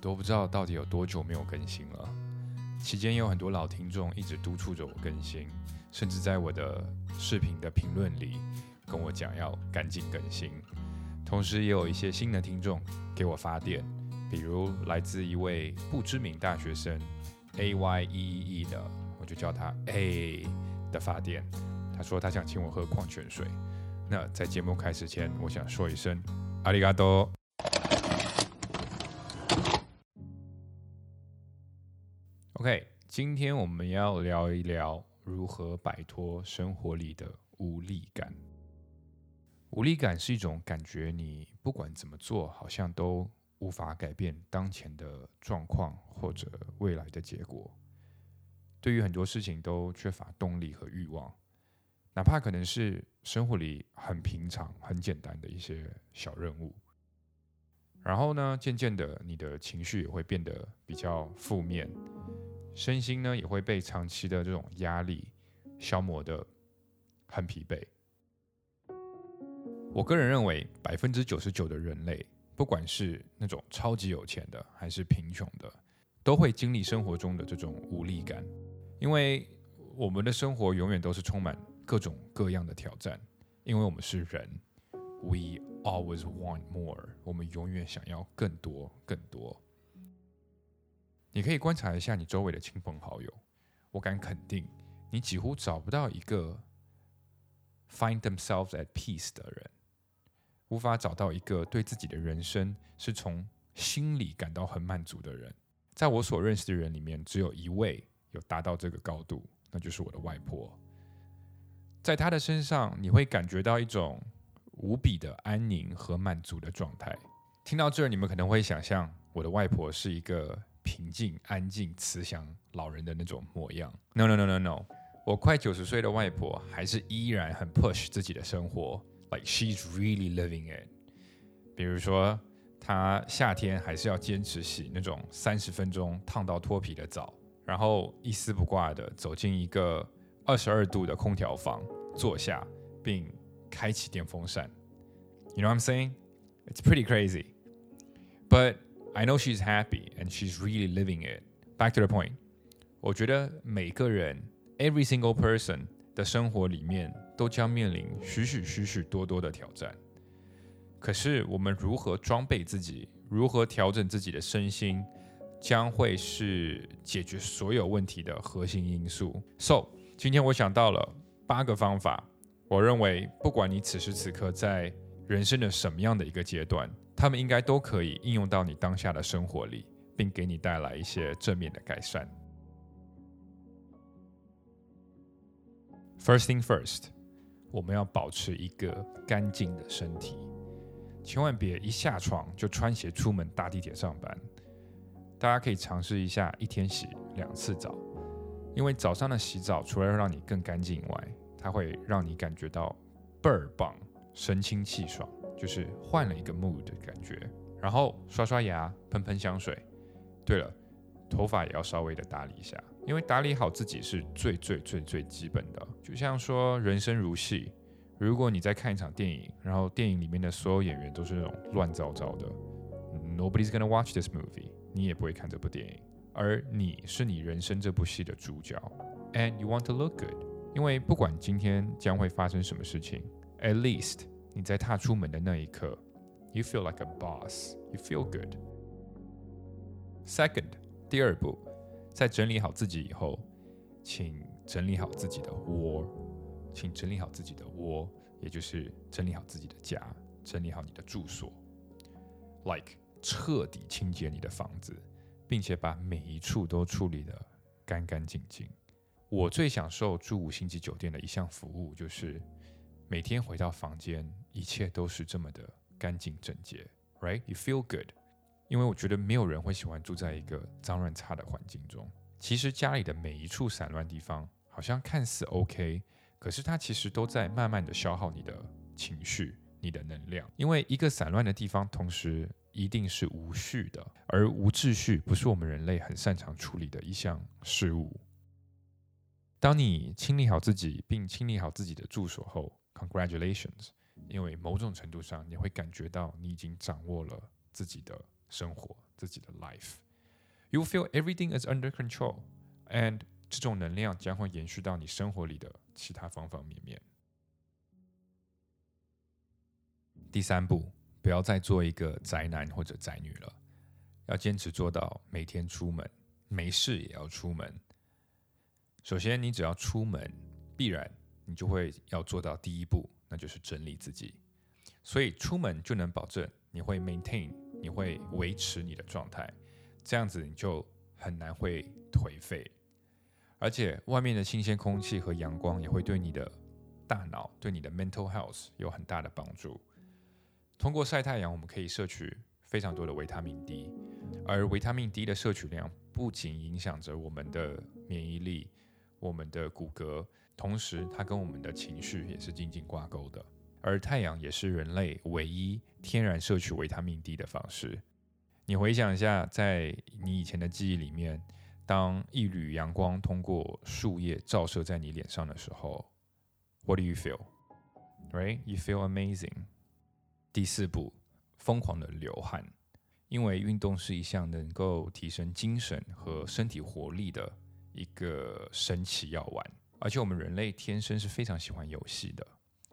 都不知道到底有多久没有更新了。期间有很多老听众一直督促着我更新，甚至在我的视频的评论里跟我讲要赶紧更新。同时，也有一些新的听众给我发电，比如来自一位不知名大学生 A Y E E 的，我就叫他 A 的发电。他说他想请我喝矿泉水。那在节目开始前，我想说一声阿里嘎多。OK，今天我们要聊一聊如何摆脱生活里的无力感。无力感是一种感觉，你不管怎么做，好像都无法改变当前的状况或者未来的结果。对于很多事情都缺乏动力和欲望，哪怕可能是生活里很平常、很简单的一些小任务。然后呢，渐渐的，你的情绪也会变得比较负面，身心呢也会被长期的这种压力消磨的很疲惫。我个人认为，百分之九十九的人类，不管是那种超级有钱的，还是贫穷的，都会经历生活中的这种无力感，因为我们的生活永远都是充满各种各样的挑战，因为我们是人，We always want more，我们永远想要更多更多。你可以观察一下你周围的亲朋好友，我敢肯定，你几乎找不到一个 find themselves at peace 的人。无法找到一个对自己的人生是从心里感到很满足的人。在我所认识的人里面，只有一位有达到这个高度，那就是我的外婆。在她的身上，你会感觉到一种无比的安宁和满足的状态。听到这儿，你们可能会想象我的外婆是一个平静、安静、慈祥老人的那种模样。No，No，No，No，No，我快九十岁的外婆还是依然很 push 自己的生活。Like she's really living it。比如说，她夏天还是要坚持洗那种三十分钟烫到脱皮的澡，然后一丝不挂的走进一个二十二度的空调房，坐下并开启电风扇。You know what I'm saying? It's pretty crazy. But I know she's happy and she's really living it. Back to the point. 我觉得每个人，every single person 的生活里面。都将面临许许许许多多的挑战，可是我们如何装备自己，如何调整自己的身心，将会是解决所有问题的核心因素。So，今天我想到了八个方法，我认为不管你此时此刻在人生的什么样的一个阶段，他们应该都可以应用到你当下的生活里，并给你带来一些正面的改善。First thing first. 我们要保持一个干净的身体，千万别一下床就穿鞋出门搭地铁上班。大家可以尝试一下一天洗两次澡，因为早上的洗澡除了让你更干净以外，它会让你感觉到倍儿棒，神清气爽，就是换了一个 mood 的感觉。然后刷刷牙，喷喷香水。对了，头发也要稍微的打理一下。因为打理好自己是最最最最基本的，就像说人生如戏，如果你在看一场电影，然后电影里面的所有演员都是那种乱糟糟的，Nobody's gonna watch this movie，你也不会看这部电影。而你是你人生这部戏的主角，and you want to look good，因为不管今天将会发生什么事情，at least 你在踏出门的那一刻，you feel like a boss，you feel good。Second，第二步。在整理好自己以后，请整理好自己的窝，请整理好自己的窝，也就是整理好自己的家，整理好你的住所，like 彻底清洁你的房子，并且把每一处都处理的干干净净。我最享受住五星级酒店的一项服务，就是每天回到房间，一切都是这么的干净整洁，right? You feel good. 因为我觉得没有人会喜欢住在一个脏乱差的环境中。其实家里的每一处散乱地方，好像看似 OK，可是它其实都在慢慢的消耗你的情绪、你的能量。因为一个散乱的地方，同时一定是无序的，而无秩序不是我们人类很擅长处理的一项事物。当你清理好自己，并清理好自己的住所后，Congratulations！因为某种程度上，你会感觉到你已经掌握了自己的。生活自己的 life。You feel everything is under control, and 这种能量将会延续到你生活里的其他方方面面。第三步，不要再做一个宅男或者宅女了，要坚持做到每天出门，没事也要出门。首先，你只要出门，必然你就会要做到第一步，那就是整理自己。所以出门就能保证你会 maintain，你会维持你的状态，这样子你就很难会颓废。而且外面的新鲜空气和阳光也会对你的大脑、对你的 mental health 有很大的帮助。通过晒太阳，我们可以摄取非常多的维他命 D，而维他命 D 的摄取量不仅影响着我们的免疫力、我们的骨骼，同时它跟我们的情绪也是紧紧挂钩的。而太阳也是人类唯一天然摄取维他命 D 的方式。你回想一下，在你以前的记忆里面，当一缕阳光通过树叶照射在你脸上的时候，What do you feel? Right? You feel amazing. 第四步，疯狂的流汗，因为运动是一项能够提升精神和身体活力的一个神奇药丸。而且我们人类天生是非常喜欢游戏的。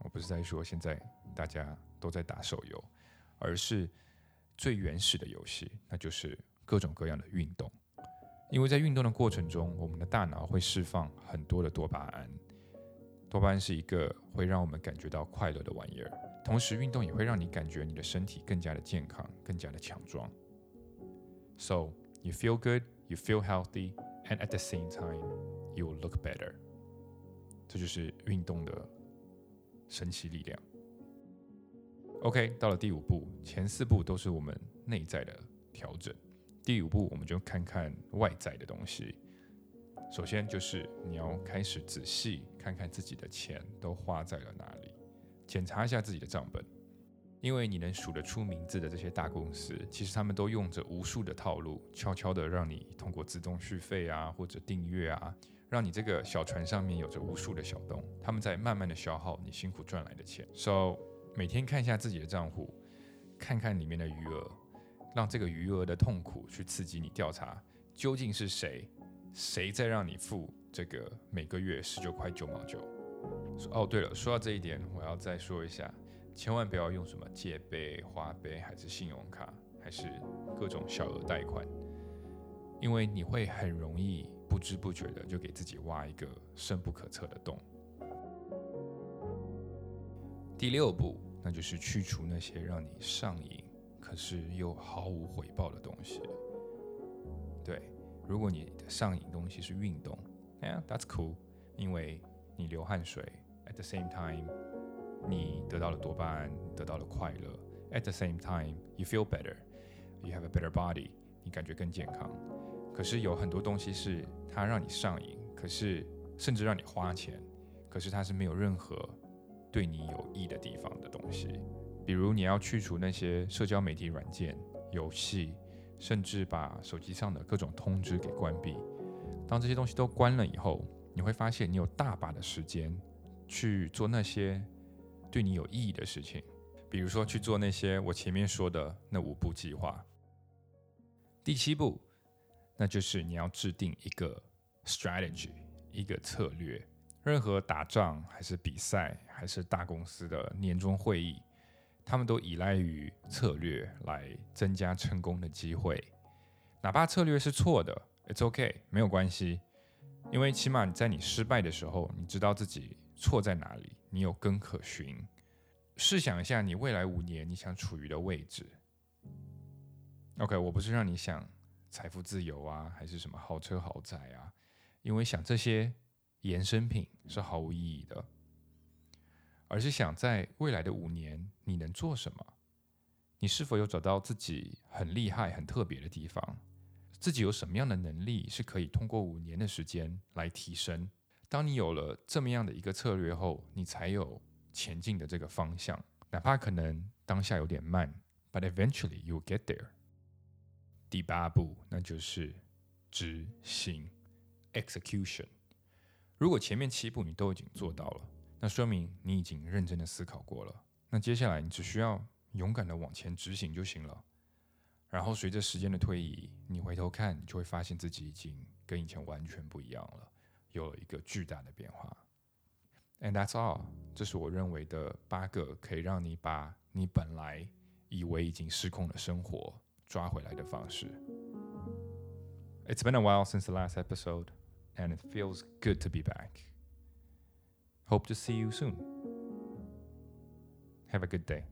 我不是在说现在大家都在打手游，而是最原始的游戏，那就是各种各样的运动。因为在运动的过程中，我们的大脑会释放很多的多巴胺。多巴胺是一个会让我们感觉到快乐的玩意儿。同时，运动也会让你感觉你的身体更加的健康，更加的强壮。So you feel good, you feel healthy, and at the same time, you look better。这就是运动的神奇力量。OK，到了第五步，前四步都是我们内在的调整，第五步我们就看看外在的东西。首先就是你要开始仔细看看自己的钱都花在了哪里。检查一下自己的账本，因为你能数得出名字的这些大公司，其实他们都用着无数的套路，悄悄的让你通过自动续费啊，或者订阅啊，让你这个小船上面有着无数的小洞，他们在慢慢的消耗你辛苦赚来的钱。So 每天看一下自己的账户，看看里面的余额，让这个余额的痛苦去刺激你调查，究竟是谁，谁在让你付这个每个月十九块九毛九。哦，对了，说到这一点，我要再说一下，千万不要用什么借呗、花呗，还是信用卡，还是各种小额贷款，因为你会很容易不知不觉的就给自己挖一个深不可测的洞。第六步，那就是去除那些让你上瘾，可是又毫无回报的东西。对，如果你的上瘾东西是运动，哎呀，That's cool，因为你流汗水，at the same time，你得到了多巴胺，得到了快乐。at the same time，you feel better，you have a better body，你感觉更健康。可是有很多东西是它让你上瘾，可是甚至让你花钱，可是它是没有任何对你有益的地方的东西。比如你要去除那些社交媒体软件、游戏，甚至把手机上的各种通知给关闭。当这些东西都关了以后，你会发现，你有大把的时间去做那些对你有意义的事情，比如说去做那些我前面说的那五步计划。第七步，那就是你要制定一个 strategy，一个策略。任何打仗还是比赛，还是大公司的年终会议，他们都依赖于策略来增加成功的机会。哪怕策略是错的，it's OK，没有关系。因为起码你在你失败的时候，你知道自己错在哪里，你有根可循。试想一下，你未来五年你想处于的位置。OK，我不是让你想财富自由啊，还是什么豪车豪宅啊，因为想这些衍生品是毫无意义的，而是想在未来的五年你能做什么？你是否有找到自己很厉害、很特别的地方？自己有什么样的能力是可以通过五年的时间来提升？当你有了这么样的一个策略后，你才有前进的这个方向，哪怕可能当下有点慢，but eventually you get there。第八步，那就是执行 （execution）。如果前面七步你都已经做到了，那说明你已经认真的思考过了。那接下来你只需要勇敢的往前执行就行了。然后随着时间的推移，你回头看，你就会发现自己已经跟以前完全不一样了，有了一个巨大的变化。And that's all，这是我认为的八个可以让你把你本来以为已经失控的生活抓回来的方式。It's been a while since the last episode, and it feels good to be back. Hope to see you soon. Have a good day.